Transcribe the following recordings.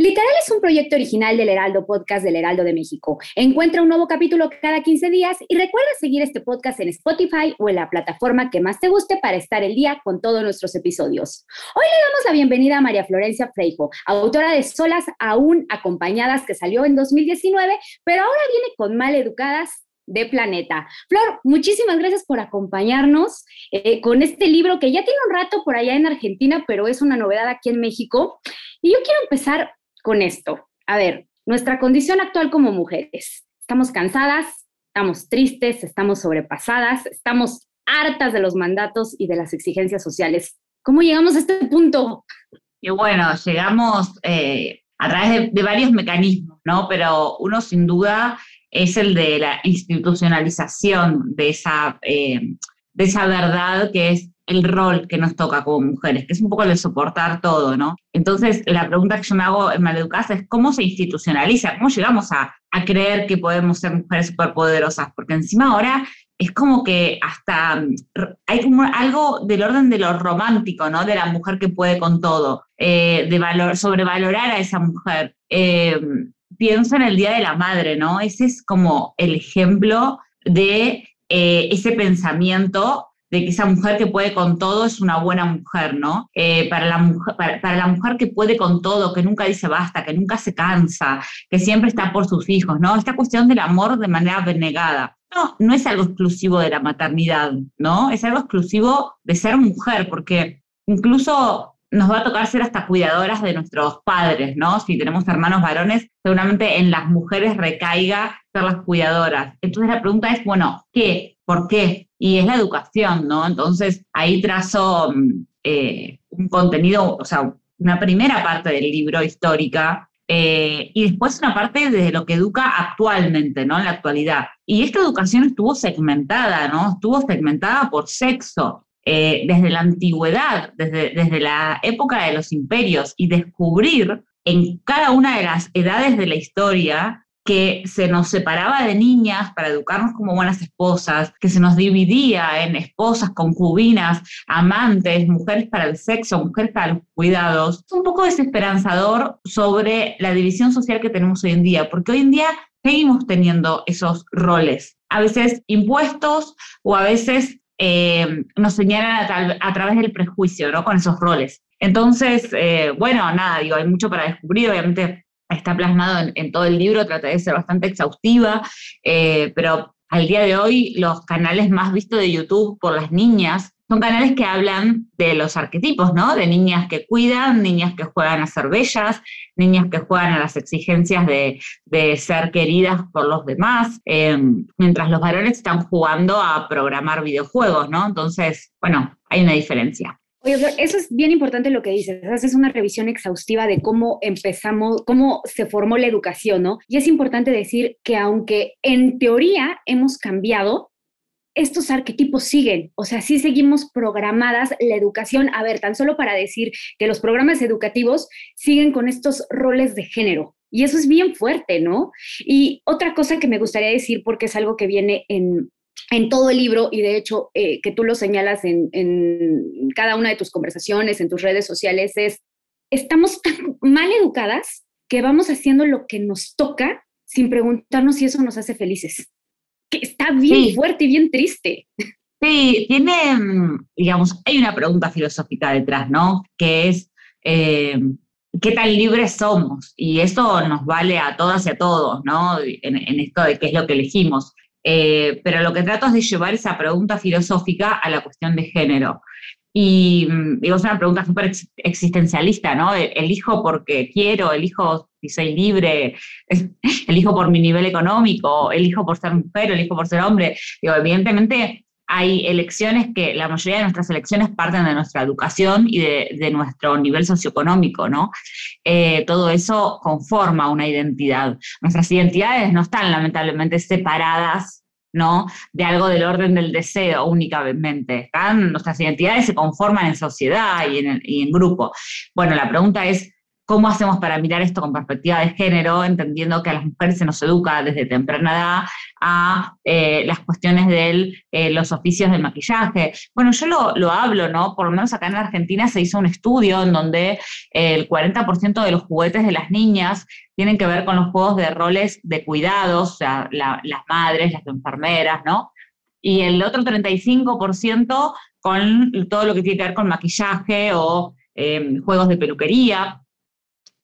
Literal es un proyecto original del Heraldo Podcast del Heraldo de México. Encuentra un nuevo capítulo cada 15 días y recuerda seguir este podcast en Spotify o en la plataforma que más te guste para estar el día con todos nuestros episodios. Hoy le damos la bienvenida a María Florencia Freijo, autora de Solas aún acompañadas que salió en 2019, pero ahora viene con Maleducadas de Planeta. Flor, muchísimas gracias por acompañarnos eh, con este libro que ya tiene un rato por allá en Argentina, pero es una novedad aquí en México. Y yo quiero empezar con esto. A ver, nuestra condición actual como mujeres. Estamos cansadas, estamos tristes, estamos sobrepasadas, estamos hartas de los mandatos y de las exigencias sociales. ¿Cómo llegamos a este punto? Y bueno, llegamos eh, a través de, varios mecanismos, ¿no? Pero uno sin duda es el de la institucionalización de esa, eh, de esa verdad que es el rol que nos toca como mujeres, que es un poco el de soportar todo, ¿no? Entonces, la pregunta que yo me hago en Maleducasa es cómo se institucionaliza, cómo llegamos a, creer que podemos ser mujeres superpoderosas, porque encima ahora es como que hasta hay como algo del orden de lo romántico, ¿no? De la mujer que puede con todo, eh, de valor, sobrevalorar a esa mujer. Eh, pienso en el Día de la Madre, ¿no? Ese es como el ejemplo de eh, ese pensamiento de que esa mujer que puede con todo es una buena mujer, ¿no? Eh, para, la mujer, para, la mujer que puede con todo, que nunca dice basta, que nunca se cansa, que siempre está por sus hijos, ¿no? Esta cuestión del amor de manera abnegada. No, no es algo exclusivo de la maternidad, ¿no? Es algo exclusivo de ser mujer, porque incluso nos va a tocar ser hasta cuidadoras de nuestros padres, ¿no? Si tenemos hermanos varones, seguramente en las mujeres recaiga ser las cuidadoras. Entonces la pregunta es, bueno, ¿qué? ¿Por qué? Y es la educación, ¿no? Entonces ahí trazo mm, eh, un contenido, o sea, una primera parte del libro histórica eh, y después una parte de lo que educa actualmente, ¿no? En la actualidad. Y esta educación estuvo segmentada, ¿no? Estuvo segmentada por sexo. Eh, desde la antigüedad, desde, desde la época de los imperios, y descubrir en cada una de las edades de la historia que se nos separaba de niñas para educarnos como buenas esposas, que se nos dividía en esposas, concubinas, amantes, mujeres para el sexo, mujeres para los cuidados. Es un poco desesperanzador sobre la división social que tenemos hoy en día, porque hoy en día seguimos teniendo esos roles, a veces impuestos o a veces eh, nos señalan a, través del prejuicio, ¿no? Con esos roles. Entonces, eh, bueno, nada, digo, hay mucho para descubrir, obviamente está plasmado en, todo el libro, trata de ser bastante exhaustiva, eh, pero al día de hoy los canales más vistos de YouTube por las niñas son canales que hablan de los arquetipos, ¿no? De niñas que cuidan, niñas que juegan a ser bellas, niñas que juegan a las exigencias de, ser queridas por los demás, eh, mientras los varones están jugando a programar videojuegos, ¿no? Entonces, bueno, hay una diferencia. Oye, eso es bien importante lo que dices. Haces una revisión exhaustiva de cómo empezamos, cómo se formó la educación, ¿no? Y es importante decir que aunque en teoría hemos cambiado, estos arquetipos siguen, o sea, sí seguimos programadas la educación. A ver, tan solo para decir que los programas educativos siguen con estos roles de género. Y eso es bien fuerte, ¿no? Y otra cosa que me gustaría decir, porque es algo que viene en, en todo el libro, y de hecho eh, que tú lo señalas en, cada una de tus conversaciones, en tus redes sociales, es, estamos tan mal educadas que vamos haciendo lo que nos toca sin preguntarnos si eso nos hace felices. Que está bien fuerte y bien triste. Sí, tiene, mm, digamos, hay una pregunta filosófica detrás, ¿no? Que es, eh, ¿qué tan libres somos? Y eso nos vale a todas y a todos, ¿no? En, en, esto de qué es lo que elegimos. Eh, pero lo que trato es de llevar esa pregunta filosófica a la cuestión de género. Y mm, digo, es una pregunta súper existencialista, ¿no? Elijo porque quiero, elijo si soy libre, elijo por mi nivel económico, elijo por ser mujer, elijo por ser hombre. Digo, evidentemente hay elecciones que la mayoría de nuestras elecciones parten de nuestra educación y de, nuestro nivel socioeconómico, ¿no? Eh, todo eso conforma una identidad. Nuestras identidades no están lamentablemente separadas ¿no? De algo del orden del deseo únicamente. Nuestras identidades se conforman en sociedad y en grupo. Bueno, la pregunta es, ¿Cómo hacemos para mirar esto con perspectiva de género, entendiendo que a las mujeres se nos educa desde temprana edad a eh, las cuestiones de eh, los oficios del maquillaje? Bueno, yo lo, lo, hablo, ¿no? Por lo menos acá en Argentina se hizo un estudio en donde el 40% de los juguetes de las niñas tienen que ver con los juegos de roles de cuidados, o sea, las madres, las enfermeras, ¿no? Y el otro 35% con todo lo que tiene que ver con maquillaje o eh, juegos de peluquería.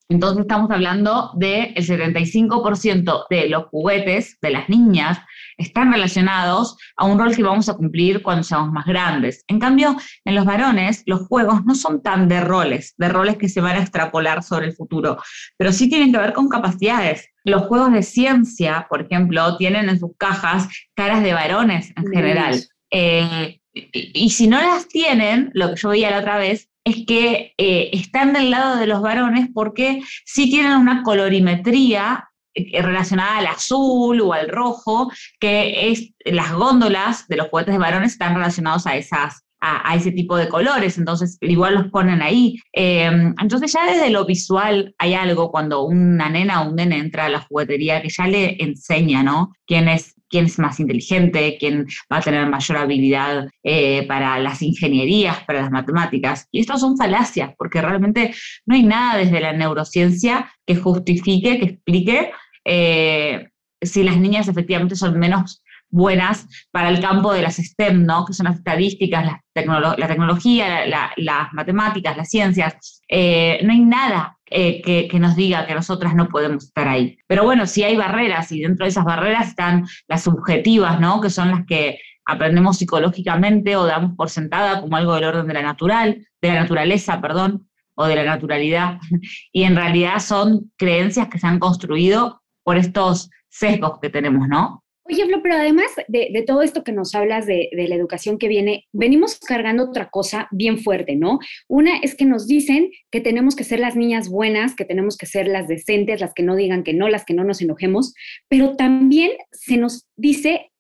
Entonces estamos hablando del 75% de los juguetes de las niñas están relacionados a un rol que vamos a cumplir cuando seamos más grandes. En cambio, en los varones, los juegos no son tan de roles, de roles que se van a extrapolar sobre el futuro, pero sí tienen que ver con capacidades. Los juegos de ciencia, por ejemplo, tienen en sus cajas caras de varones en general. Eh, y si no las tienen, lo que yo veía la otra vez, es que eh, están del lado de los varones porque sí tienen una colorimetría eh, relacionada al azul o al rojo, que es las góndolas de los juguetes de varones están relacionados a esas a, ese tipo de colores, entonces igual los ponen ahí. Eh, entonces ya desde lo visual hay algo cuando una nena o un nene entra a la juguetería que ya le enseña, ¿no? Quién es quién es más inteligente, quién va a tener mayor habilidad eh, para las ingenierías, para las matemáticas. Y esto son falacias, porque realmente no hay nada desde la neurociencia que justifique, que explique eh, si las niñas efectivamente son menos buenas para el campo de las STEM, ¿no? que son las estadísticas, la, tecnología, las matemáticas, las ciencias. Eh, no hay nada eh, que, nos diga que nosotras no podemos estar ahí. Pero bueno, sí hay barreras y dentro de esas barreras están las subjetivas, ¿no? que son las que aprendemos psicológicamente o damos por sentada como algo del orden de la natural, de la naturaleza, perdón, o de la naturalidad. Y en realidad son creencias que se han construido por estos sesgos que tenemos, ¿no? Oye, Flo, pero además de, todo esto que nos hablas de, la educación que viene, venimos cargando otra cosa bien fuerte, ¿no? Una es que nos dicen que tenemos que ser las niñas buenas, que tenemos que ser las decentes, las que no digan que no, las que no nos enojemos, pero también se nos dice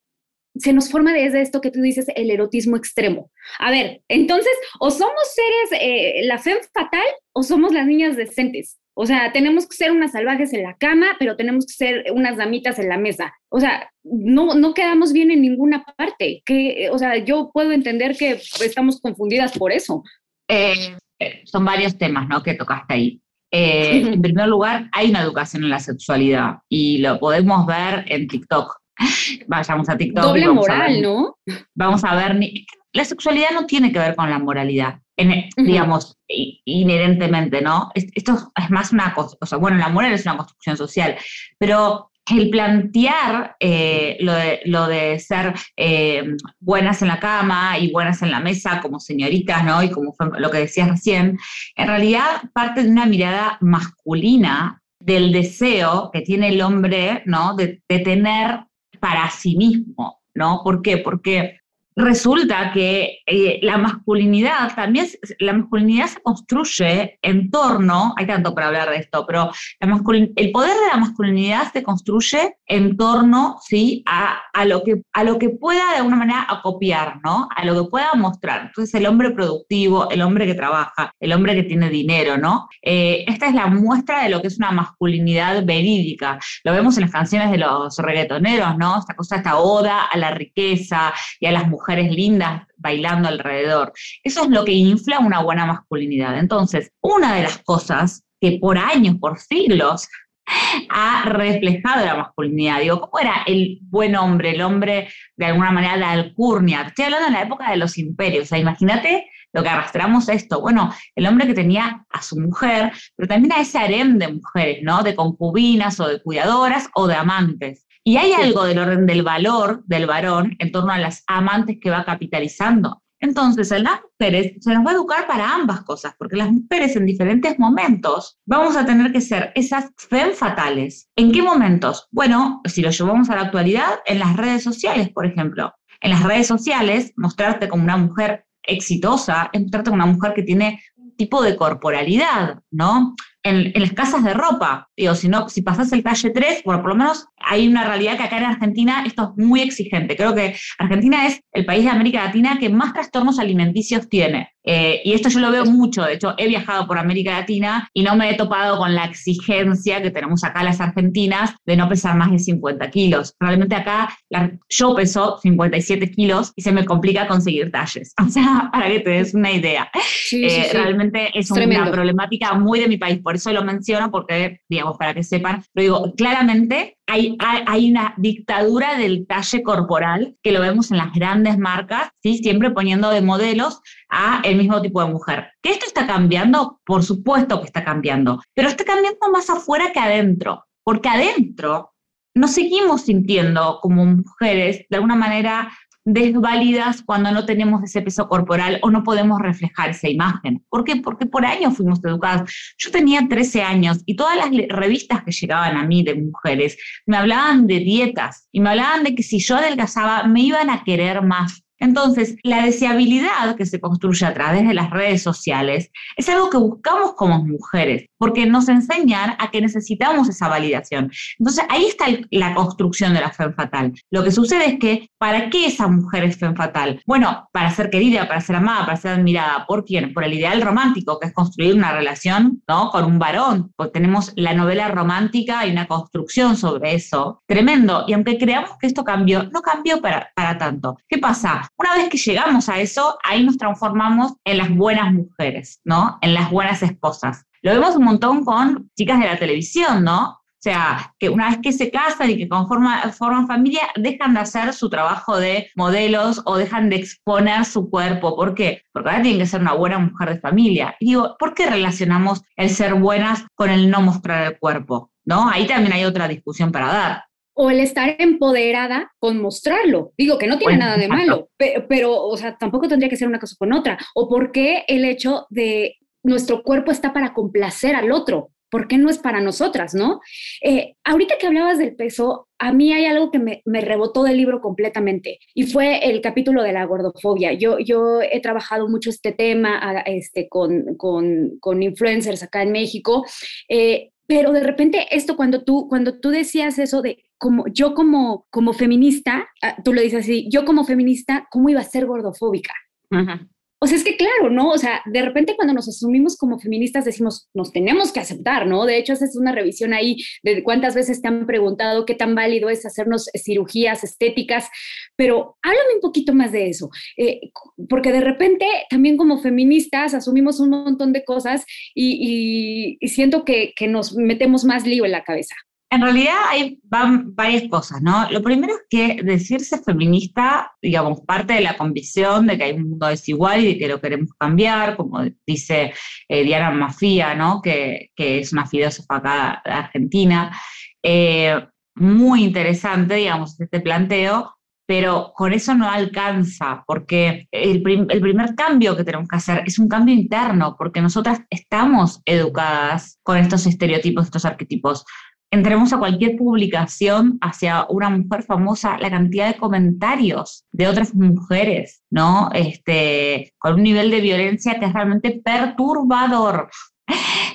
se nos forma desde esto que tú dices, el erotismo extremo. A ver, entonces, o somos seres, eh, la fe fatal, o somos las niñas decentes. O sea, tenemos que ser unas salvajes en la cama, pero tenemos que ser unas damitas en la mesa. O sea, no, no quedamos bien en ninguna parte. Que, o sea, yo puedo entender que estamos confundidas por eso. Eh, son varios temas, ¿no? Que tocaste ahí. Eh, en primer lugar, hay una educación en la sexualidad y lo podemos ver en TikTok. Vayamos a TikTok. Doble moral, ¿no? Vamos a ver. La sexualidad no tiene que ver con la moralidad digamos, inherentemente, ¿no? Esto es más una cosa, bueno, la moral es una construcción social, pero el plantear eh, lo, de, ser eh, buenas en la cama y buenas en la mesa como señoritas, ¿no? Y como fue lo que decías recién, en realidad parte de una mirada masculina del deseo que tiene el hombre, ¿no? De, de tener para sí mismo, ¿no? ¿Por qué? Porque resulta que eh, la masculinidad también, la masculinidad se construye en torno, hay tanto para hablar de esto, pero el poder de la masculinidad se construye en torno, ¿sí? A, lo que, a lo que pueda de alguna manera acopiar, ¿no? A lo que pueda mostrar. Entonces el hombre productivo, el hombre que trabaja, el hombre que tiene dinero, ¿no? Eh, esta es la muestra de lo que es una masculinidad verídica. Lo vemos en las canciones de los reggaetoneros, ¿no? Esta cosa, esta oda a la riqueza y a las mujeres mujeres lindas bailando alrededor. Eso es lo que infla una buena masculinidad. Entonces, una de las cosas que por años, por siglos, ha reflejado la masculinidad. Digo, ¿cómo era el buen hombre, el hombre de alguna manera la alcurnia? Estoy hablando de la época de los imperios. Imagínate lo que arrastramos esto. Bueno, el hombre que tenía a su mujer, pero también a ese harem de mujeres, ¿no? De concubinas o de cuidadoras o de amantes. Y hay algo del orden del valor del varón en torno a las amantes que va capitalizando. Entonces, a las mujeres se nos va a educar para ambas cosas, porque las mujeres en diferentes momentos vamos a tener que ser esas fem fatales. ¿En qué momentos? Bueno, si lo llevamos a la actualidad, en las redes sociales, por ejemplo. En las redes sociales, mostrarte como una mujer exitosa mostrarte como una mujer que tiene un tipo de corporalidad, ¿no? En, las casas de ropa. Digo, si, no, si pasas el talle 3, bueno, por lo menos hay una realidad que acá en Argentina esto es muy exigente. Creo que Argentina es el país de América Latina que más trastornos alimenticios tiene. Eh, y esto yo lo veo mucho, de hecho he viajado por América Latina y no me he topado con la exigencia que tenemos acá las argentinas de no pesar más de 50 kilos. Realmente acá yo peso 57 kilos y se me complica conseguir talles. O sea, para que te des una idea. Eh, realmente es una problemática muy de mi país, por eso lo menciono, porque, digamos, para que sepan, lo digo, claramente hay, hay, una dictadura del talle corporal que lo vemos en las grandes marcas, ¿sí? siempre poniendo de modelos a el mismo tipo de mujer. ¿Que esto está cambiando? Por supuesto que está cambiando, pero está cambiando más afuera que adentro, porque adentro nos seguimos sintiendo como mujeres de alguna manera desválidas cuando no tenemos ese peso corporal o no podemos reflejar esa imagen. ¿Por qué? Porque por años fuimos educadas. Yo tenía 13 años y todas las revistas que llegaban a mí de mujeres me hablaban de dietas y me hablaban de que si yo adelgazaba me iban a querer más. Entonces, la deseabilidad que se construye a través de las redes sociales es algo que buscamos como mujeres, porque nos enseñan a que necesitamos esa validación. Entonces, ahí está la construcción de la fe fatal. Lo que sucede es que, ¿para qué esa mujer es fe fatal? Bueno, para ser querida, para ser amada, para ser admirada. ¿Por quién? Por el ideal romántico, que es construir una relación ¿no? con un varón. Pues tenemos la novela romántica y una construcción sobre eso. Tremendo. Y aunque creamos que esto cambió, no cambió para, para tanto. ¿Qué pasa? Una vez que llegamos a eso, ahí nos transformamos en las buenas mujeres, ¿no? En las buenas esposas. Lo vemos un montón con chicas de la televisión, ¿no? O sea, que una vez que se casan y que conforman, forman familia, dejan de hacer su trabajo de modelos o dejan de exponer su cuerpo. ¿Por qué? Porque ahora tienen que ser una buena mujer de familia. Y digo, ¿por qué relacionamos el ser buenas con el no mostrar el cuerpo? ¿No? Ahí también hay otra discusión para dar o el estar empoderada con mostrarlo. Digo que no tiene nada de malo, pero, o sea, tampoco tendría que ser una cosa con otra. O por qué el hecho de nuestro cuerpo está para complacer al otro. ¿Por qué no es para nosotras, no? Eh, ahorita que hablabas del peso, a mí hay algo que me, rebotó del libro completamente y fue el capítulo de la gordofobia. Yo, yo he trabajado mucho este tema este, con, con, influencers acá en México. Eh, pero de repente esto cuando tú cuando tú decías eso de como yo como, como feminista, ah, tú lo dices así, yo como feminista, ¿cómo iba a ser gordofóbica? O sea, es que claro, ¿no? O sea, de repente cuando nos asumimos como feministas decimos, nos tenemos que aceptar, ¿no? De hecho, haces una revisión ahí de cuántas veces te han preguntado qué tan válido es hacernos cirugías estéticas, pero háblame un poquito más de eso, eh, porque de repente también como feministas asumimos un montón de cosas y, siento que, que nos metemos más lío en la cabeza. En realidad hay van varias cosas, ¿no? Lo primero es que decirse feminista, digamos, parte de la convicción de que hay un mundo desigual y de que lo queremos cambiar, como dice eh, Diana Mafia, ¿no? Que, es una filósofa acá de Argentina. Eh, muy interesante, digamos, este planteo, pero con eso no alcanza, porque el, el, primer cambio que tenemos que hacer es un cambio interno, porque nosotras estamos educadas con estos estereotipos, estos arquetipos entremos a cualquier publicación hacia una mujer famosa, la cantidad de comentarios de otras mujeres, ¿no? Este, con un nivel de violencia que es realmente perturbador.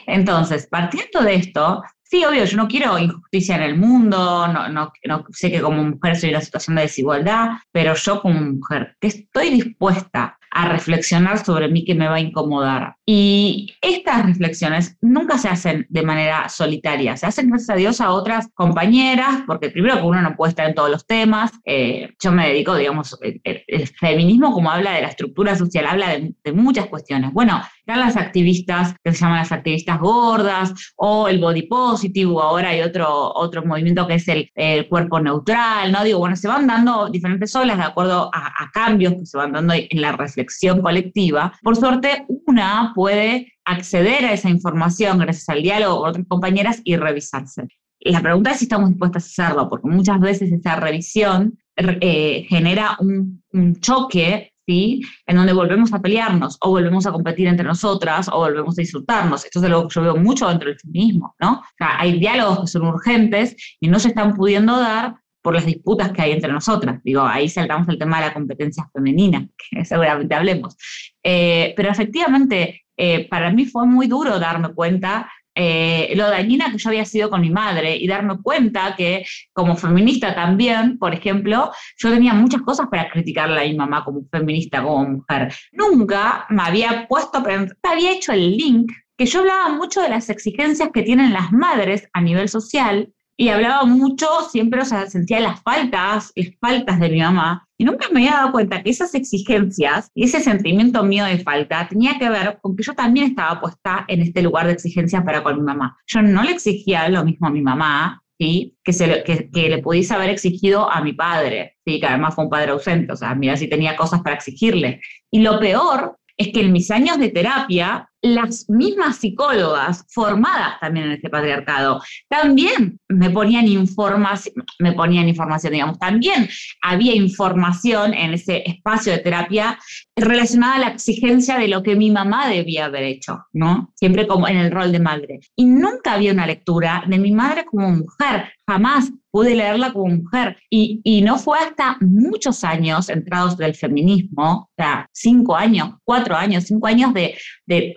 Entonces, partiendo de esto, sí, obvio, yo no quiero injusticia en el mundo, no, no, sé que como mujer soy en una situación de desigualdad, pero yo como mujer, que estoy dispuesta a reflexionar sobre mí que me va a incomodar. Y estas reflexiones nunca se hacen de manera solitaria, se hacen gracias a Dios a otras compañeras, porque primero que uno no puede estar en todos los temas, eh, yo me dedico, digamos, el, feminismo como habla de la estructura social, habla de, muchas cuestiones. Bueno, están las activistas que se llaman las activistas gordas o el body positive, ahora hay otro, otro movimiento que es el, cuerpo neutral, ¿no? Digo, bueno, se van dando diferentes olas de acuerdo a, a cambios que se van dando en la reflexión colectiva, por suerte una puede acceder a esa información gracias al diálogo con otras compañeras y revisarse. La pregunta es si estamos dispuestas a hacerlo, porque muchas veces esa revisión eh, genera un, choque ¿sí? En donde volvemos a pelearnos, o volvemos a competir entre nosotras, o volvemos a insultarnos. Esto es algo que yo veo mucho dentro del feminismo, ¿no? O sea, hay diálogos que son urgentes y no se están pudiendo dar por las disputas que hay entre nosotras. Digo, ahí saltamos el tema de la competencia femenina, que seguramente hablemos. Eh, pero efectivamente, eh, para mí fue muy duro darme cuenta eh, lo dañina que yo había sido con mi madre y darme cuenta que como feminista también, por ejemplo, yo tenía muchas cosas para criticarle a mi mamá como feminista, como mujer. Nunca me había puesto, había hecho el link que yo hablaba mucho de las exigencias que tienen las madres a nivel social y hablaba mucho, siempre, o sea, sentía las faltas, las faltas de mi mamá, y nunca me había dado cuenta que esas exigencias y ese sentimiento mío de falta tenía que ver con que yo también estaba puesta en este lugar de exigencia para con mi mamá. Yo no le exigía lo mismo a mi mamá, ¿sí? que, se, que, que, le pudiese haber exigido a mi padre, ¿sí? que además fue un padre ausente, o sea, mira si tenía cosas para exigirle. Y lo peor es que en mis años de terapia las mismas psicólogas formadas también en este patriarcado también me ponían información, me ponían información, digamos, también había información en ese espacio de terapia relacionada a la exigencia de lo que mi mamá debía haber hecho, ¿no? Siempre como en el rol de madre. Y nunca había una lectura de mi madre como mujer, jamás pude leerla como mujer. Y, y no fue hasta muchos años entrados del feminismo, o sea, cinco años, cuatro años, cinco años de,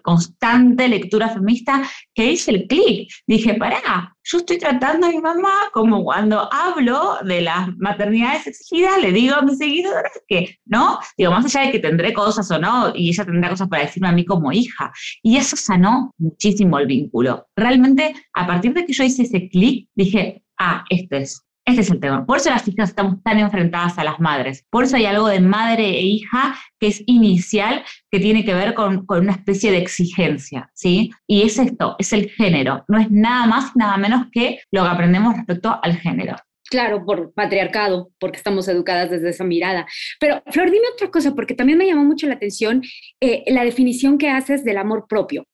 constante lectura feminista que hice el clic. Dije, pará, yo estoy tratando a mi mamá como cuando hablo de las maternidades exigidas, le digo a mis seguidores que, ¿no? Digo, más allá de que tendré cosas o no, y ella tendrá cosas para decirme a mí como hija. Y eso sanó muchísimo el vínculo. Realmente, a partir de que yo hice ese clic, dije, ah, este es. Este es el tema. Por eso las hijas estamos tan enfrentadas a las madres. Por eso hay algo de madre e hija que es inicial, que tiene que ver con, con, una especie de exigencia, ¿sí? Y es esto, es el género. No es nada más, nada menos que lo que aprendemos respecto al género. Claro, por patriarcado, porque estamos educadas desde esa mirada. Pero, Flor, dime otra cosa, porque también me llamó mucho la atención eh, la definición que haces del amor propio.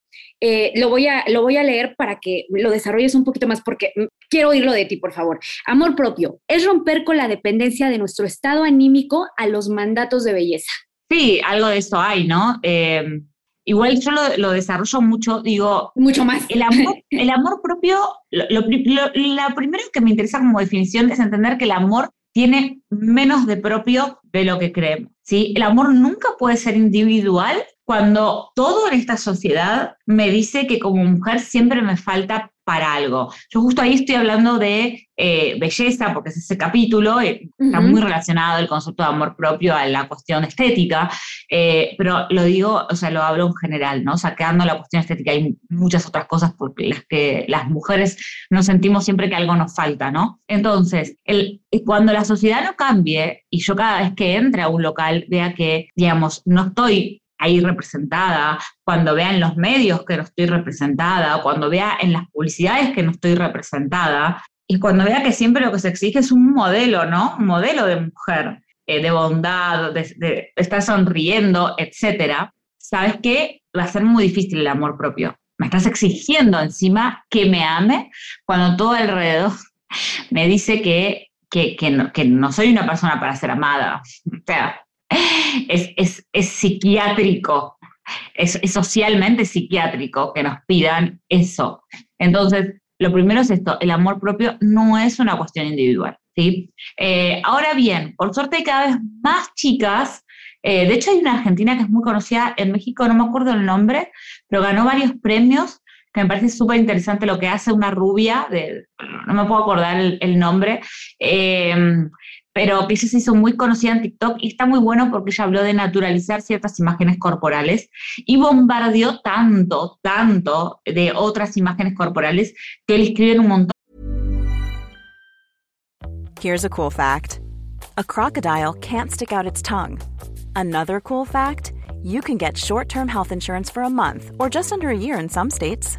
Eh, lo, voy a, lo voy a leer para que lo desarrolles un poquito más, porque quiero oírlo de ti, por favor. Amor propio es romper con la dependencia de nuestro estado anímico a los mandatos de belleza. Sí, algo de eso hay, ¿no? Eh, igual yo lo, lo, desarrollo mucho, digo... Mucho más. El amor, el amor propio, lo, lo, lo primero que me interesa como definición es entender que el amor tiene menos de propio de lo que creemos. ¿sí? El amor nunca puede ser individual cuando todo en esta sociedad me dice que como mujer siempre me falta para algo. Yo justo ahí estoy hablando de eh, belleza, porque es ese capítulo, eh, está muy relacionado el concepto de amor propio a la cuestión estética, eh, pero lo digo, o sea, lo hablo en general, ¿no? Saqueando la cuestión estética, hay muchas otras cosas por las que las mujeres nos sentimos siempre que algo nos falta, ¿no? Entonces, el, cuando la sociedad no cambie y yo cada vez que entre a un local vea que, digamos, no estoy ahí representada, cuando vea en los medios que no estoy representada, cuando vea en las publicidades que no estoy representada, y cuando vea que siempre lo que se exige es un modelo, ¿no? Un modelo de mujer, eh, de bondad, de, de, estar sonriendo, etcétera, ¿sabes qué? Va a ser muy difícil el amor propio. Me estás exigiendo encima que me ame cuando todo alrededor me dice que, que, que, no, que no soy una persona para ser amada. O sea, es, es, es psiquiátrico, es, socialmente psiquiátrico que nos pidan eso. Entonces, lo primero es esto, el amor propio no es una cuestión individual. ¿sí? Eh, ahora bien, por suerte hay cada vez más chicas, eh, de hecho hay una argentina que es muy conocida en México, no me acuerdo el nombre, pero ganó varios premios que me parece súper interesante lo que hace una rubia, de, no me puedo acordar el, el nombre, eh, pero que se hizo muy conocida en TikTok y está muy bueno porque ella habló de naturalizar ciertas imágenes corporales y bombardeó tanto, tanto de otras imágenes corporales que él escribe en un montón. Here's a cool fact. A crocodile can't stick out its tongue. Another cool fact, you can get short-term health insurance for a month or just under a year in some states.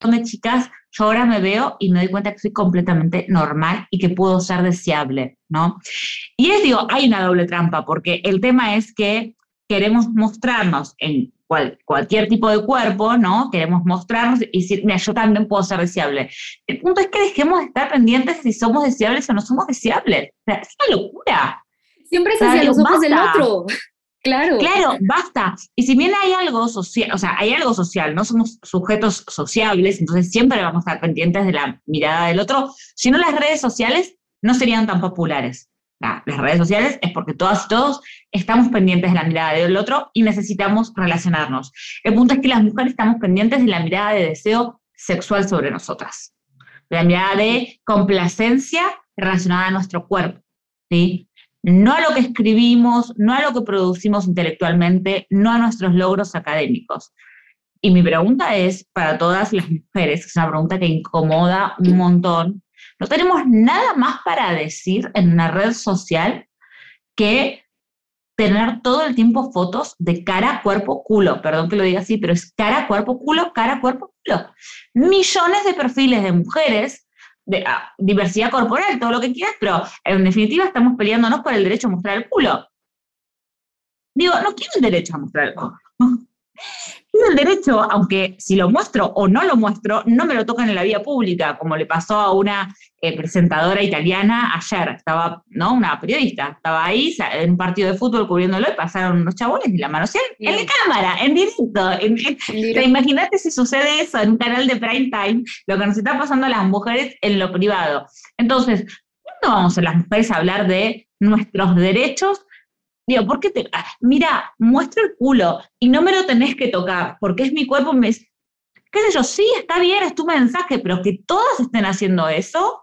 De chicas, yo ahora me veo y me doy cuenta que soy completamente normal y que puedo ser deseable, ¿no? Y es, digo, hay una doble trampa, porque el tema es que queremos mostrarnos en cualquier tipo de cuerpo, ¿no? Queremos mostrarnos y decir, mira, yo también puedo ser deseable. El punto es que dejemos de estar pendientes si somos deseables o no somos deseables. O sea, es una locura. Siempre es hacia los ojos del otro. Claro. Claro, basta. Y si bien hay algo social, o sea, hay algo social, no somos sujetos sociables, entonces siempre vamos a estar pendientes de la mirada del otro. Si no, las redes sociales no serían tan populares. las redes sociales es porque todas y todos estamos pendientes de la mirada del otro y necesitamos relacionarnos. El punto es que las mujeres estamos pendientes de la mirada de deseo sexual sobre nosotras, de la mirada de complacencia relacionada a nuestro cuerpo. ¿sí? No a lo que escribimos, no a lo que producimos intelectualmente, no a nuestros logros académicos. Y mi pregunta es para todas las mujeres, es una pregunta que incomoda un montón. No tenemos nada más para decir en una red social que tener todo el tiempo fotos de cara, cuerpo, culo. Perdón que lo diga así, pero es cara, cuerpo, culo, cara, cuerpo, culo. Millones de perfiles de mujeres de, ah, diversidad corporal, todo lo que quieras, pero en definitiva estamos peleándonos por el derecho a mostrar el culo. Digo, no quiero el derecho a mostrar el culo. El derecho, aunque si lo muestro o no lo muestro, no me lo tocan en la vía pública, como le pasó a una eh, presentadora italiana ayer. Estaba, ¿no? Una periodista, estaba ahí en un partido de fútbol cubriéndolo y pasaron unos chabones y la manosearon en la cámara, en directo. En, imagínate si sucede eso en un canal de prime time, lo que nos está pasando a las mujeres en lo privado. Entonces, ¿cuándo vamos a las mujeres a hablar de nuestros derechos Digo, ¿por qué te.? Ah, mira, muestro el culo y no me lo tenés que tocar porque es mi cuerpo. ¿Qué sé yo? Sí, está bien, es tu mensaje, pero que todas estén haciendo eso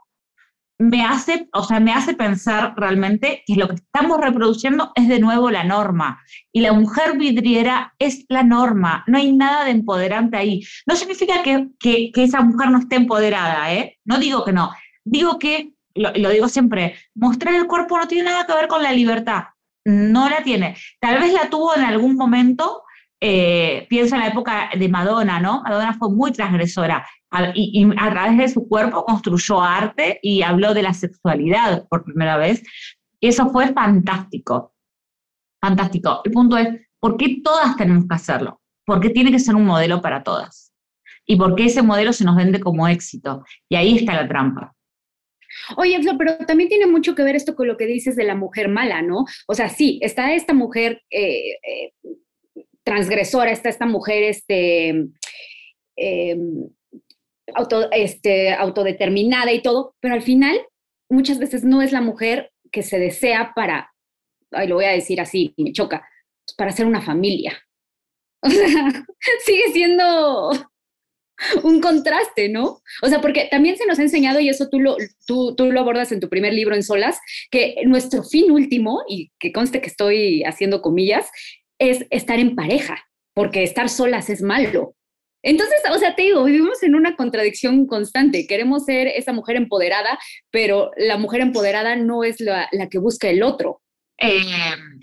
me hace, o sea, me hace pensar realmente que lo que estamos reproduciendo es de nuevo la norma. Y la mujer vidriera es la norma. No hay nada de empoderante ahí. No significa que, que, esa mujer no esté empoderada, ¿eh? No digo que no. Digo que, lo digo siempre, mostrar el cuerpo no tiene nada que ver con la libertad no la tiene. Tal vez la tuvo en algún momento, eh, pienso en la época de Madonna, ¿no? Madonna fue muy transgresora y, a través de su cuerpo construyó arte y habló de la sexualidad por primera vez. Eso fue fantástico, fantástico. El punto es, ¿por qué todas tenemos que hacerlo? ¿Por qué tiene que ser un modelo para todas? ¿Y por qué ese modelo se nos vende como éxito? Y ahí está la trampa. Oye, pero también tiene mucho que ver esto con lo que dices de la mujer mala, ¿no? O sea, sí, está esta mujer eh, eh, transgresora, está esta mujer este, em, este, autodeterminada y todo, pero al final muchas veces no es la mujer que se desea para, ay, lo voy a decir así, me choca, para hacer una familia. O sea, sigue siendo un contraste, ¿no? O sea, porque también se nos ha enseñado, y eso tú lo, tú, tú lo abordas en tu primer libro en Solas, que nuestro fin último, y que conste que estoy haciendo comillas, es estar en pareja, porque estar solas es malo. Entonces, o sea, te digo, vivimos en una contradicción constante. Queremos ser esa mujer empoderada, pero la mujer empoderada no es la, la que busca el otro. Eh,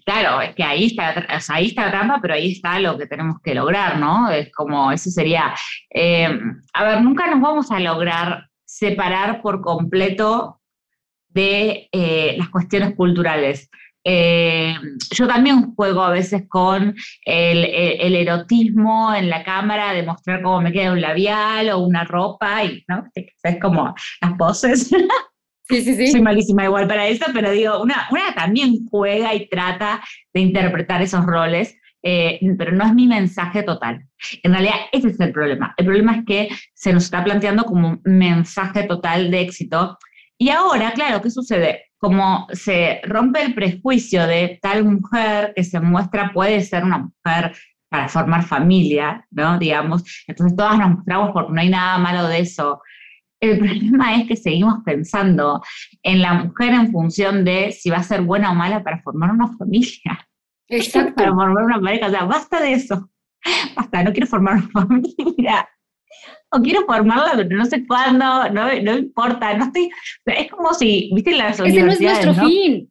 claro, es que ahí está, ahí está la trampa, pero ahí está lo que tenemos que lograr, ¿no? Es como, eso sería, eh, a ver, nunca nos vamos a lograr separar por completo de eh, las cuestiones culturales. yo también juego a veces con el, erotismo en la cámara, de mostrar cómo me queda un labial o una ropa, y ¿no? es como las poses. Sí, sí, sí. Soy malísima igual para eso, pero digo, una, una también juega y trata de interpretar esos roles, eh, pero no es mi mensaje total. En realidad, ese es el problema. El problema es que se nos está planteando como un mensaje total de éxito. Y ahora, claro, ¿qué sucede? Como se rompe el prejuicio de tal mujer que se muestra puede ser una mujer para formar familia, ¿no? Digamos. Entonces todas nos mostramos porque no hay nada malo de eso El problema es que seguimos pensando en la mujer en función de si va a ser buena o mala para formar una familia. Exacto. Para formar una pareja. O sea, basta de eso. Basta, no quiero formar una familia. O quiero formarla, pero no sé cuándo, no, no importa, no estoy. Es como si, viste, las Ese no es nuestro fin.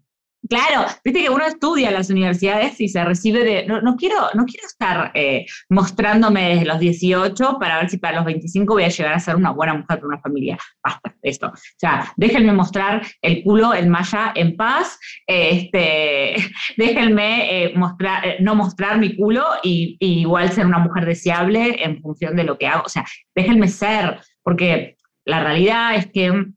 Claro, viste que uno estudia en las universidades y se recibe de, no, quiero, no quiero estar eh, mostrándome desde los 18 para ver si para los 25 voy a llegar a ser una buena mujer para una familia. Basta esto. O sea, déjenme mostrar el culo en malla en paz, este, déjenme eh, mostrar, eh, no mostrar mi culo y, y igual ser una mujer deseable en función de lo que hago. O sea, déjenme ser, porque la realidad es que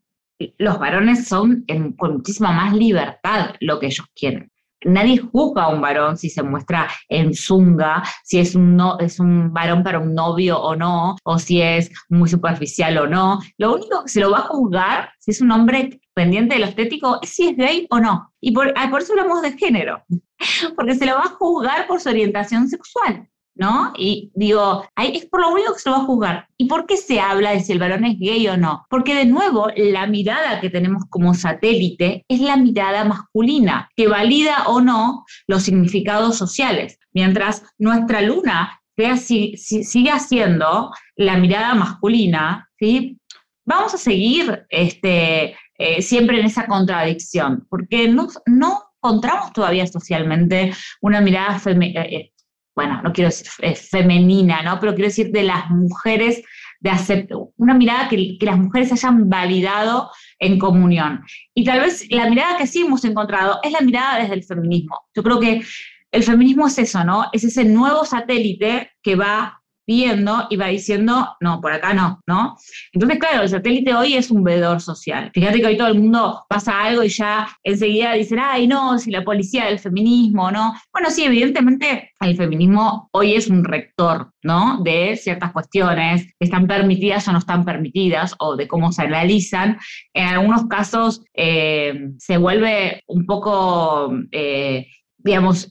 los varones son con muchísima más libertad lo que ellos quieren. Nadie juzga a un varón si se muestra en zunga, si es un, es un varón para un novio o no, o si es muy superficial o no. Lo único que se lo va a juzgar, si es un hombre pendiente de lo estético, es si es gay o no. Y por, ah, por eso hablamos de género, porque se lo va a juzgar por su orientación sexual. ¿No? Y digo, es por lo único que se va a juzgar. ¿Y por qué se habla de si el varón es gay o no? Porque de nuevo, la mirada que tenemos como satélite es la mirada masculina, que valida o no los significados sociales. Mientras nuestra luna sea, si, sigue siendo la mirada masculina, ¿sí? vamos a seguir este, eh, siempre en esa contradicción, porque no, no encontramos todavía socialmente una mirada femenina. Eh, bueno, no quiero decir femenina, ¿no? Pero quiero decir de las mujeres, de hacer una mirada que, que, las mujeres hayan validado en comunión. Y tal vez la mirada que sí hemos encontrado es la mirada desde el feminismo. Yo creo que el feminismo es eso, ¿no? Es ese nuevo satélite que va viendo y va diciendo, no, por acá no, ¿no? Entonces, claro, el satélite hoy es un veedor social. Fíjate que hoy todo el mundo pasa algo y ya enseguida dicen, ay, no, si la policía del feminismo, ¿no? Bueno, sí, evidentemente el feminismo hoy es un rector, ¿no? De ciertas cuestiones que están permitidas o no están permitidas o de cómo se realizan. En algunos casos eh, se vuelve un poco... Eh, digamos,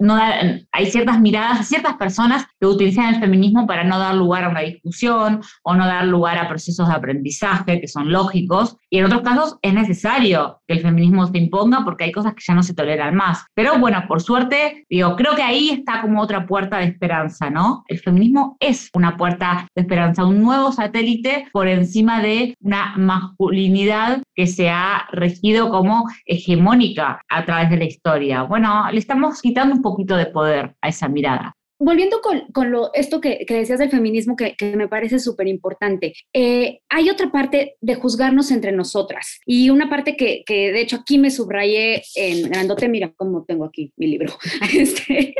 no hay ciertas miradas, ciertas personas que utilizan el feminismo para no dar lugar a una discusión o no dar lugar a procesos de aprendizaje que son lógicos. Y en otros casos es necesario que el feminismo se imponga porque hay cosas que ya no se toleran más. Pero bueno, por suerte, digo, creo que ahí está como otra puerta de esperanza, ¿no? El feminismo es una puerta de esperanza, un nuevo satélite por encima de una masculinidad que se ha regido como hegemónica a través de la historia. Bueno, le estamos quitando un poquito de poder a esa mirada. Volviendo con, lo, esto que, decías del feminismo, que, me parece súper importante, eh, hay otra parte de juzgarnos entre nosotras y una parte que, de hecho aquí me subrayé en grandote, mira cómo tengo aquí mi libro, este,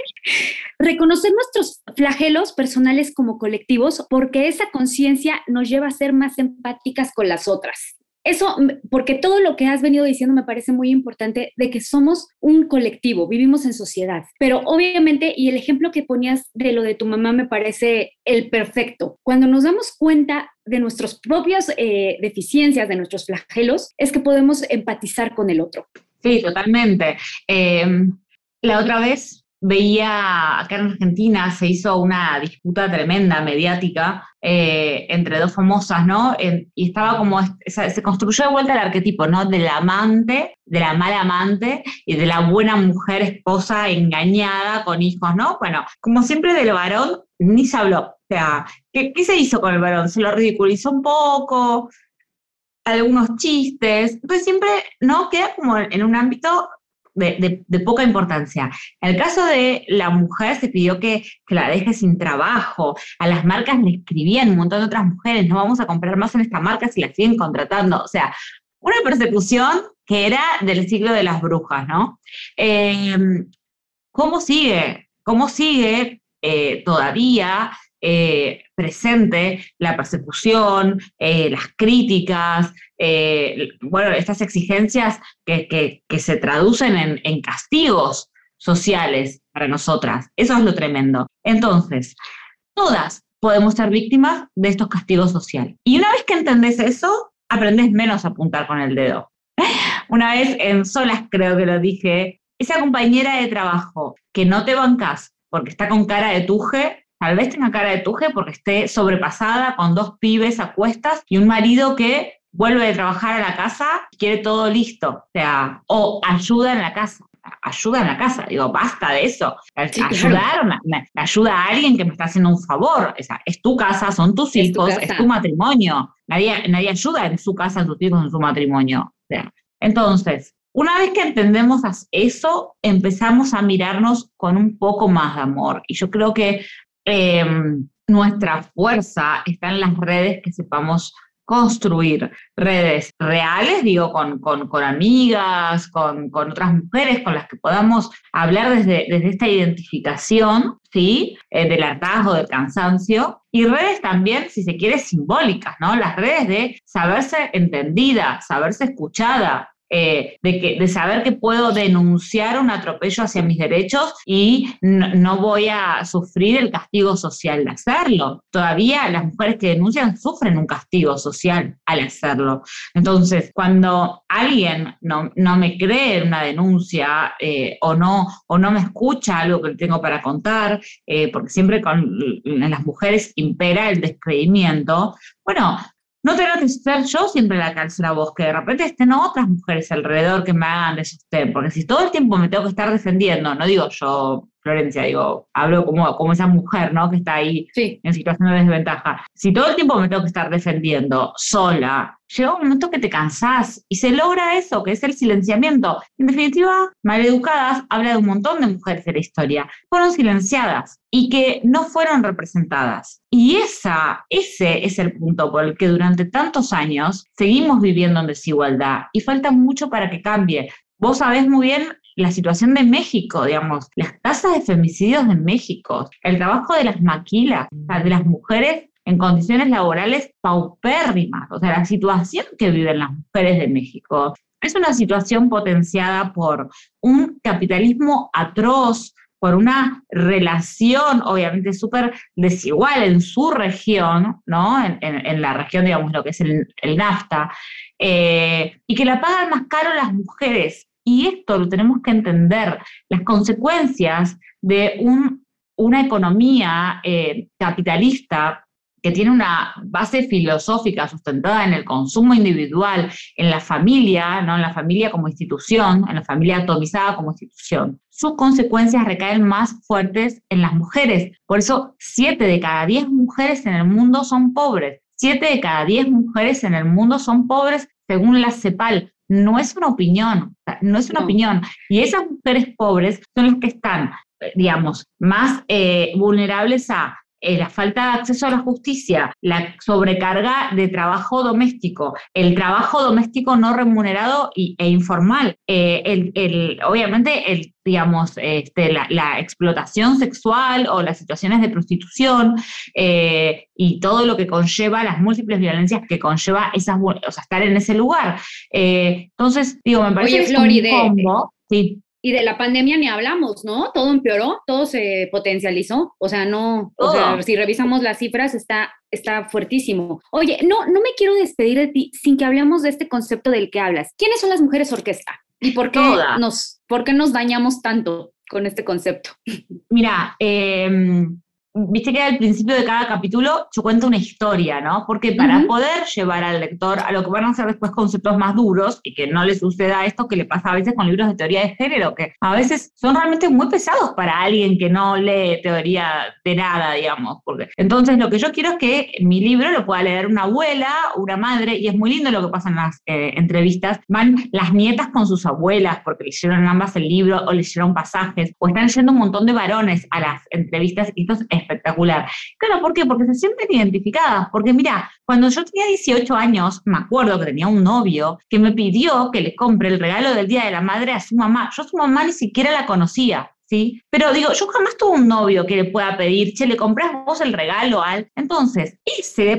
reconocer nuestros flagelos personales como colectivos porque esa conciencia nos lleva a ser más empáticas con las otras. Eso, porque todo lo que has venido diciendo me parece muy importante de que somos un colectivo, vivimos en sociedad. Pero obviamente, y el ejemplo que ponías de lo de tu mamá me parece el perfecto. Cuando nos damos cuenta de nuestras propias eh, deficiencias, de nuestros flagelos, es que podemos empatizar con el otro. Sí, totalmente. Em, la otra vez veía acá en Argentina se hizo una disputa tremenda mediática eh, entre dos famosas, ¿no? y estaba como, se construyó de vuelta el arquetipo, ¿no? Del amante, de la mala amante y de la buena mujer esposa engañada con hijos, ¿no? Bueno, como siempre del varón ni se habló. O sea, ¿qué, qué se hizo con el varón? Se lo ridiculizó un poco, algunos chistes, entonces siempre, ¿no? Queda como en un ámbito de, poca importancia. En el caso de la mujer se pidió que, la deje sin trabajo, a las marcas le escribían un montón de otras mujeres, no vamos a comprar más en esta marca si la siguen contratando. O sea, una persecución que era del siglo de las brujas, ¿no? Em, ¿Cómo sigue? ¿Cómo sigue eh, todavía eh, presente la persecución, eh, las críticas, eh, bueno, estas exigencias que, se traducen en, castigos sociales para nosotras. Eso es lo tremendo. Entonces, todas podemos ser víctimas de estos castigos sociales. Y una vez que entendés eso, aprendes menos a apuntar con el dedo. Una vez en Solas creo que lo dije, esa compañera de trabajo que no te bancas porque está con cara de tuje, tal vez tenga cara de tuje porque esté sobrepasada con dos pibes a cuestas y un marido que vuelve de trabajar a la casa y quiere todo listo, o sea, o ayuda en la casa ayuda en la casa. Digo, basta de eso. Ayudar, me, ayuda a alguien que me está haciendo un favor. O sea, es tu casa, son tus hijos, es tu matrimonio. Nadie, nadie ayuda en su casa, en sus hijos, en su matrimonio. O sea, entonces, una vez que entendemos eso, empezamos a mirarnos con un poco más de amor. Y yo creo que em, nuestra fuerza está en las redes que sepamos construir redes reales, digo, con, con, amigas, con, con, otras mujeres con las que podamos hablar desde, desde esta identificación, ¿sí? Eh, del hartazgo, del cansancio, y redes también, si se quiere, simbólicas, ¿no? Las redes de saberse entendida, saberse escuchada, eh, de, que, de saber que puedo denunciar un atropello hacia mis derechos y no, voy a sufrir el castigo social de hacerlo. Todavía las mujeres que denuncian sufren un castigo social al hacerlo. Entonces, cuando alguien no, no me cree en una denuncia eh, o, no, o no me escucha algo que tengo para contar, eh, porque siempre con en las mujeres impera el descreimiento, bueno, no tengo que ser yo siempre la la voz, que de repente estén otras mujeres alrededor que me hagan de sostén, porque si todo el tiempo me tengo que estar defendiendo, no digo yo Florencia, digo, hablo como, como esa mujer, ¿no? Que está ahí en situación de desventaja. Si todo el tiempo me tengo que estar defendiendo sola, llega un momento que te cansás y se logra eso, que es el silenciamiento. En definitiva, Maleducadas habla de un montón de mujeres de la historia. Fueron silenciadas y que no fueron representadas. Y esa, ese es el punto por el que durante tantos años seguimos viviendo en desigualdad y falta mucho para que cambie. Vos sabés muy bien la situación de México, digamos, las tasas de femicidios de México, el trabajo de las maquilas, de las mujeres en condiciones laborales paupérrimas, o sea, la situación que viven las mujeres de México es una situación potenciada por un capitalismo atroz, por una relación obviamente súper desigual en su región, ¿no? En, la región, digamos, lo que es el, NAFTA, eh, y que la pagan más caro las mujeres y esto lo tenemos que entender, las consecuencias de una economía eh, capitalista que tiene una base filosófica sustentada en el consumo individual, en la familia, ¿no? en la familia como institución, en la familia atomizada como institución, sus consecuencias recaen más fuertes en las mujeres. Por eso, siete de cada diez mujeres en el mundo son pobres. Siete de cada diez mujeres en el mundo son pobres según la CEPAL, no es una opinión, no es una opinión. Y esas mujeres pobres son las que están, eh, digamos, más eh, vulnerables a eh, la falta de acceso a la justicia, la sobrecarga de trabajo doméstico, el trabajo doméstico no remunerado e informal, el, el, obviamente el digamos, este, la, explotación sexual o las situaciones de prostitución eh, y todo lo que conlleva, las múltiples violencias que conlleva esas, o sea, estar en ese lugar. Eh, entonces, digo, me parece que es un combo. Sí. Y de la pandemia ni hablamos, ¿no? Todo empeoró, todo se potencializó. O sea, no, o sea, si revisamos las cifras, está, está fuertísimo. Oye, no, no me quiero despedir de ti sin que hablemos de este concepto del que hablas. ¿Quiénes son las mujeres orquesta? ¿Y por qué, nos, por qué nos dañamos tanto con este concepto? Mira, eh, viste que al principio de cada capítulo yo cuento una historia, ¿no? Porque para poder llevar al lector a lo que van a ser después conceptos más duros y que no le suceda esto que le pasa a veces con libros de teoría de género, que a veces son realmente muy pesados para alguien que no lee teoría de nada, digamos. Porque, entonces lo que yo quiero es que mi libro lo pueda leer una abuela, una madre, y es muy lindo lo que pasa en las eh, entrevistas. Van las nietas con sus abuelas porque leyeron ambas el libro o leyeron pasajes, o están leyendo un montón de varones a las entrevistas y esto es espectacular. Claro, ¿por qué? Porque se sienten identificadas. Porque mira, cuando yo tenía 18 años, me acuerdo que tenía un novio que me pidió que le compre el regalo del Día de la Madre a su mamá. Yo a su mamá ni siquiera la conocía. ¿Sí? Pero digo, yo jamás tuve un novio que le pueda pedir, che, le compras vos el regalo al. Entonces,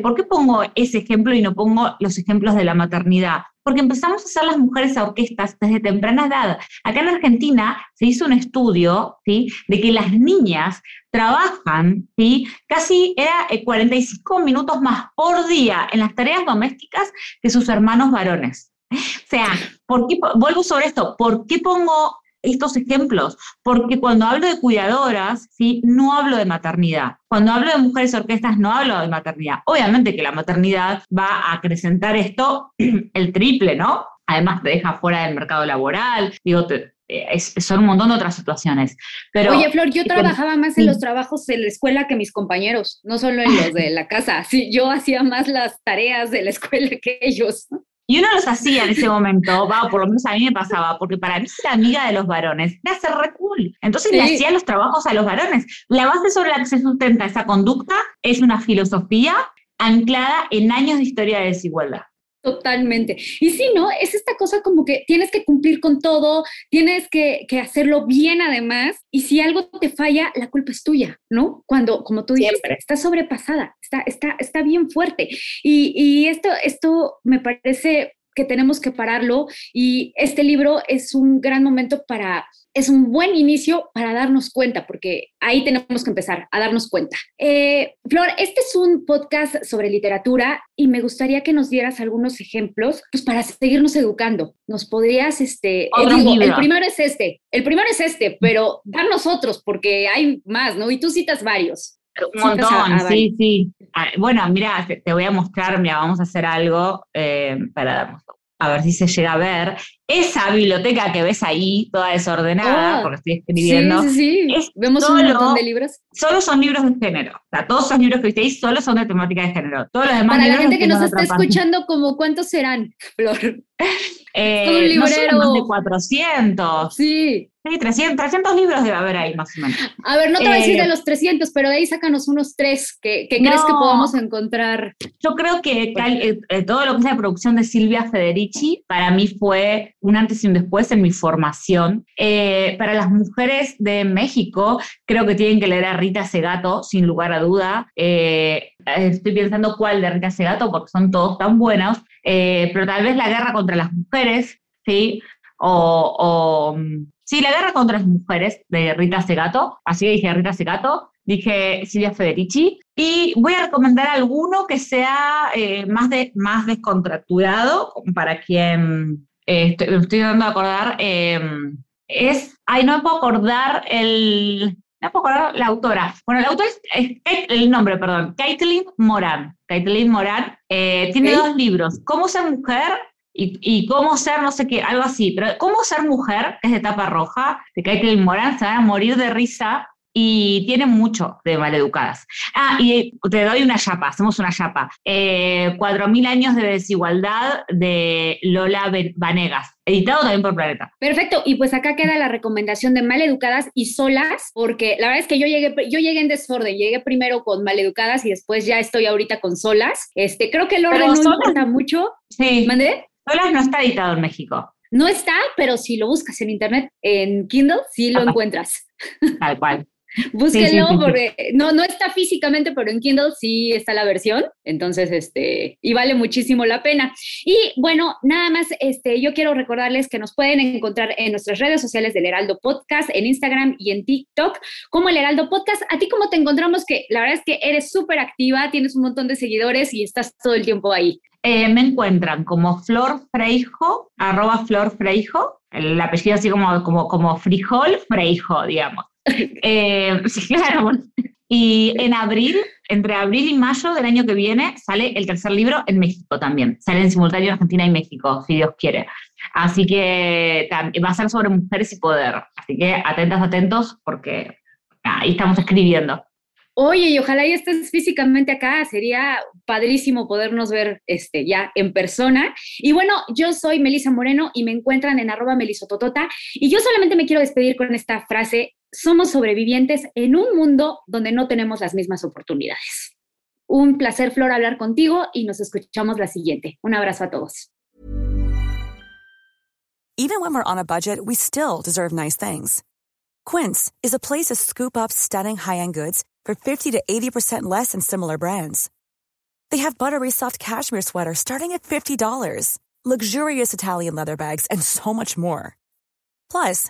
¿por qué pongo ese ejemplo y no pongo los ejemplos de la maternidad? Porque empezamos a hacer las mujeres a orquestas desde temprana edad. Acá en Argentina se hizo un estudio ¿sí? de que las niñas trabajan ¿sí? casi era 45 eh, minutos más por día en las tareas domésticas que sus hermanos varones. O sea, ¿por qué, vuelvo sobre esto, ¿por qué pongo estos ejemplos, porque cuando hablo de cuidadoras, ¿sí? no hablo de maternidad. Cuando hablo de mujeres orquestas, no hablo de maternidad. Obviamente que la maternidad va a acrecentar esto el triple, ¿no? Además te deja fuera del mercado laboral, digo, te, son un montón de otras situaciones. Pero, Oye, Flor, yo trabajaba más en los trabajos en la escuela que mis compañeros, no solo en los de la casa. Sí, yo hacía más las tareas de la escuela que ellos. Y uno los hacía en ese momento, va, por lo menos a mí me pasaba, porque para mí ser amiga de los varones era ser re cool. Entonces le hacía los trabajos a los varones. La base sobre la que se sustenta esa conducta es una filosofía anclada en años de historia de desigualdad. Totalmente. Y sí, ¿no? Es esta cosa como que tienes que cumplir con todo, tienes que, que, hacerlo bien además, y si algo te falla, la culpa es tuya, ¿no? Cuando, como tú dices, está sobrepasada, está, está, está bien fuerte. Y, y esto, esto me parece que tenemos que pararlo y este libro es un gran momento para es un buen inicio para darnos cuenta, porque ahí tenemos que empezar a darnos cuenta. Eh, Flor, este es un podcast sobre literatura y me gustaría que nos dieras algunos ejemplos pues, para seguirnos educando. Nos podrías, este, eh, digo, el primero es este, el primero es este, pero darnos otros, porque hay más, ¿no? Y tú citas varios. Un montón, sí, sí. Ah, bueno, mira, te, voy a mostrar, mira, vamos a hacer algo eh, para darnos a ver si se llega a ver, esa biblioteca que ves ahí, toda desordenada, oh, porque estoy escribiendo. Sí, sí, sí. Vemos un montón de libros. Solo son libros de género. O sea, todos esos libros que viste ahí solo son de temática de género. Todos los demás Para la gente que nos está escuchando, como ¿cuántos serán, Flor? Eh, un librero. No más de 400. Sí. Sí, 300, 300 libros debe haber ahí más o menos. A ver, no te voy a decir de eh, los 300, pero de ahí sácanos unos tres que, que crees que podamos encontrar. Yo creo que eh, eh, todo lo que es la producción de Silvia Federici para mí fue un antes y un después en mi formación. para las mujeres de México, creo que tienen que leer a Rita Segato, sin lugar a duda. estoy pensando cuál de Rita Segato, porque son todos tan buenos, pero tal vez la guerra contra las mujeres, ¿sí? O, o mm, Sí, La guerra contra las mujeres de Rita Segato, así que dije Rita Segato, dije Silvia Federici, y voy a recomendar alguno que sea eh, más, de, más descontracturado, para quien eh, estoy, estoy dando a acordar, em, es, ay, no me puedo acordar el, no puedo acordar la autora. Bueno, la autora es, el nombre, perdón, Caitlin Moran. Caitlin Moran eh, tiene dos libros, Cómo ser mujer y, cómo ser, no sé qué, algo así, pero cómo ser mujer, que es de tapa roja, de Kaitlyn Moran, se van a morir de risa y tiene mucho de maleducadas. Ah, y te doy una chapa, hacemos una chapa. Eh, 4.000 años de desigualdad de Lola Vanegas, editado también por Planeta. Perfecto, y pues acá queda la recomendación de Maleducadas y Solas, porque la verdad es que yo llegué, yo llegué en desorden, llegué primero con Maleducadas y después ya estoy ahorita con Solas. Este, creo que el orden no importa mucho. Sí. ¿Mandé? Solas no está editado en México. No está, pero si lo buscas en internet, en Kindle, sí lo encuentras. Tal cual. Búsquenlo porque no, no está físicamente, pero en Kindle sí está la versión. Entonces, este, y vale muchísimo la pena. Y bueno, nada más, este, yo quiero recordarles que nos pueden encontrar en nuestras redes sociales del Heraldo Podcast, en Instagram y en TikTok, como el Heraldo Podcast. ¿A ti cómo te encontramos? Que la verdad es que eres súper activa, tienes un montón de seguidores y estás todo el tiempo ahí. Eh, me encuentran como Flor Freijo, arroba Flor Freijo, el apellido así como, como, como frijol Freijo, digamos. Eh, sí, claro. Y en abril, entre abril y mayo del año que viene, sale el tercer libro en México también. Sale en simultáneo en Argentina y México, si Dios quiere. Así que va a ser sobre mujeres y poder. Así que atentas, atentos, porque ahí estamos escribiendo. Oye, y ojalá ya estés físicamente acá, sería padrísimo podernos ver este, ya en persona. Y bueno, yo soy Melisa Moreno y me encuentran en arroba melisototota. Y yo solamente me quiero despedir con esta frase, somos sobrevivientes en un mundo donde no tenemos las mismas oportunidades. Un placer, Flor, hablar contigo y nos escuchamos la siguiente. Un abrazo a todos. Even when we're on a budget, we still deserve nice things. Quince is a place to scoop up stunning high-end goods for 50 to 80% less than similar brands. They have buttery soft cashmere sweaters starting at $50, luxurious Italian leather bags, and so much more. Plus,